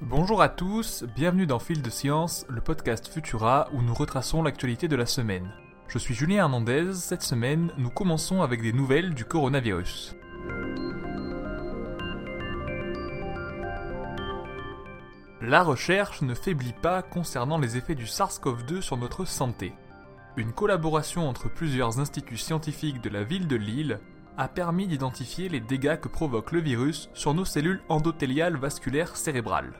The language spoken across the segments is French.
Bonjour à tous, bienvenue dans Fil de Science, le podcast Futura où nous retraçons l'actualité de la semaine. Je suis Julien Hernandez, cette semaine nous commençons avec des nouvelles du coronavirus. La recherche ne faiblit pas concernant les effets du SARS-CoV-2 sur notre santé. Une collaboration entre plusieurs instituts scientifiques de la ville de Lille a permis d'identifier les dégâts que provoque le virus sur nos cellules endothéliales vasculaires cérébrales.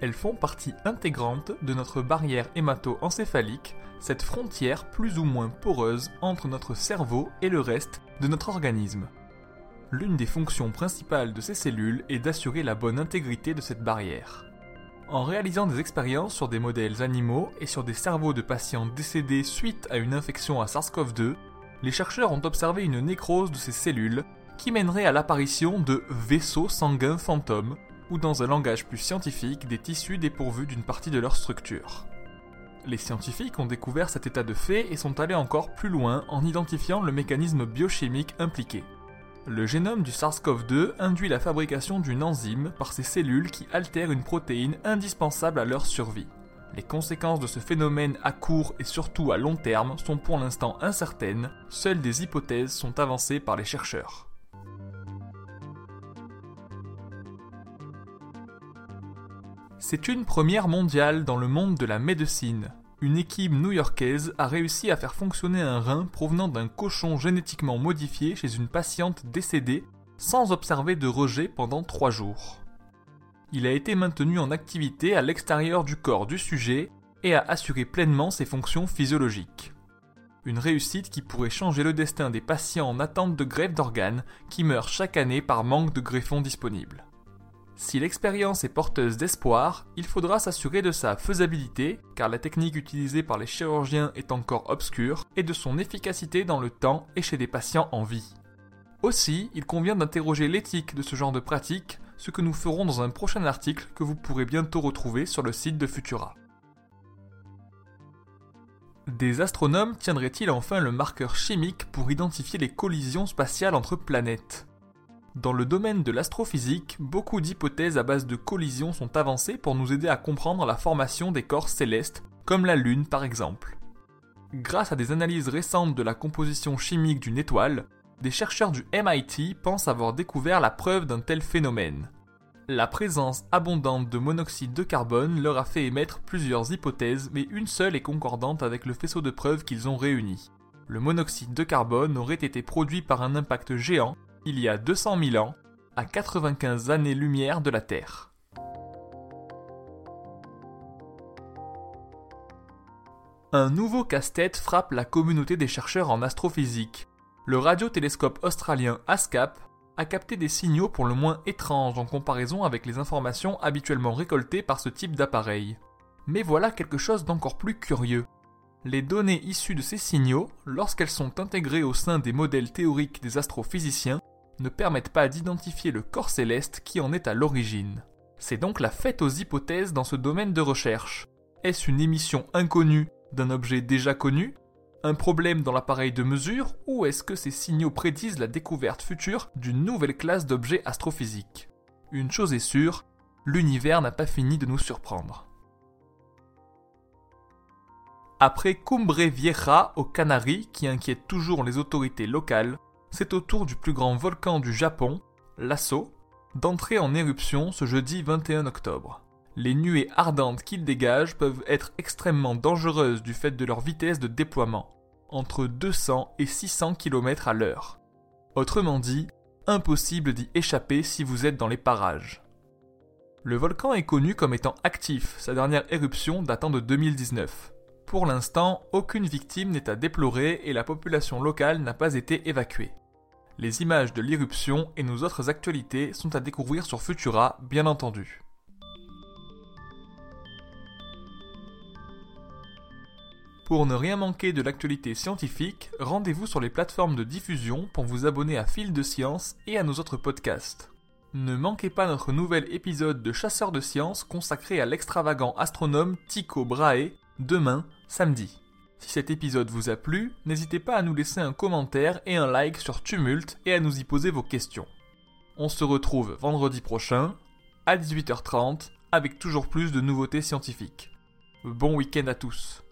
Elles font partie intégrante de notre barrière hémato-encéphalique, cette frontière plus ou moins poreuse entre notre cerveau et le reste de notre organisme. L'une des fonctions principales de ces cellules est d'assurer la bonne intégrité de cette barrière. En réalisant des expériences sur des modèles animaux et sur des cerveaux de patients décédés suite à une infection à SARS-CoV-2, les chercheurs ont observé une nécrose de ces cellules qui mènerait à l'apparition de vaisseaux sanguins fantômes ou dans un langage plus scientifique des tissus dépourvus d'une partie de leur structure. Les scientifiques ont découvert cet état de fait et sont allés encore plus loin en identifiant le mécanisme biochimique impliqué. Le génome du SARS-CoV-2 induit la fabrication d'une enzyme par ces cellules qui altèrent une protéine indispensable à leur survie. Les conséquences de ce phénomène à court et surtout à long terme sont pour l'instant incertaines, seules des hypothèses sont avancées par les chercheurs. C'est une première mondiale dans le monde de la médecine. Une équipe new-yorkaise a réussi à faire fonctionner un rein provenant d'un cochon génétiquement modifié chez une patiente décédée sans observer de rejet pendant trois jours. Il a été maintenu en activité à l'extérieur du corps du sujet et a assuré pleinement ses fonctions physiologiques. Une réussite qui pourrait changer le destin des patients en attente de greffe d'organes qui meurent chaque année par manque de greffons disponibles. Si l'expérience est porteuse d'espoir, il faudra s'assurer de sa faisabilité, car la technique utilisée par les chirurgiens est encore obscure, et de son efficacité dans le temps et chez des patients en vie. Aussi, il convient d'interroger l'éthique de ce genre de pratique, ce que nous ferons dans un prochain article que vous pourrez bientôt retrouver sur le site de Futura. Des astronomes tiendraient-ils enfin le marqueur chimique pour identifier les collisions spatiales entre planètes? Dans le domaine de l'astrophysique, beaucoup d'hypothèses à base de collisions sont avancées pour nous aider à comprendre la formation des corps célestes, comme la Lune par exemple. Grâce à des analyses récentes de la composition chimique d'une étoile, des chercheurs du MIT pensent avoir découvert la preuve d'un tel phénomène. La présence abondante de monoxyde de carbone leur a fait émettre plusieurs hypothèses, mais une seule est concordante avec le faisceau de preuves qu'ils ont réuni. Le monoxyde de carbone aurait été produit par un impact géant il y a 200 000 ans, à 95 années-lumière de la Terre. Un nouveau casse-tête frappe la communauté des chercheurs en astrophysique. Le radiotélescope australien ASCAP a capté des signaux pour le moins étranges en comparaison avec les informations habituellement récoltées par ce type d'appareil. Mais voilà quelque chose d'encore plus curieux. Les données issues de ces signaux, lorsqu'elles sont intégrées au sein des modèles théoriques des astrophysiciens, ne permettent pas d'identifier le corps céleste qui en est à l'origine. C'est donc la fête aux hypothèses dans ce domaine de recherche. Est-ce une émission inconnue d'un objet déjà connu Un problème dans l'appareil de mesure Ou est-ce que ces signaux prédisent la découverte future d'une nouvelle classe d'objets astrophysiques? Une chose est sûre, l'univers n'a pas fini de nous surprendre. Après Cumbre Vieja aux Canaries, qui inquiète toujours les autorités locales, c'est au tour du plus grand volcan du Japon, l'Asso, d'entrer en éruption ce jeudi 21 octobre. Les nuées ardentes qu'il dégage peuvent être extrêmement dangereuses du fait de leur vitesse de déploiement, entre 200 et 600 km à l'heure. Autrement dit, impossible d'y échapper si vous êtes dans les parages. Le volcan est connu comme étant actif, sa dernière éruption datant de 2019. Pour l'instant, aucune victime n'est à déplorer et la population locale n'a pas été évacuée. Les images de l'irruption et nos autres actualités sont à découvrir sur Futura, bien entendu. Pour ne rien manquer de l'actualité scientifique, rendez-vous sur les plateformes de diffusion pour vous abonner à Fil de Science et à nos autres podcasts. Ne manquez pas notre nouvel épisode de Chasseurs de Science consacré à l'extravagant astronome Tycho Brahe, demain, samedi. Si cet épisode vous a plu, n'hésitez pas à nous laisser un commentaire et un like sur Tumult et à nous y poser vos questions. On se retrouve vendredi prochain, à 18h30, avec toujours plus de nouveautés scientifiques. Bon week-end à tous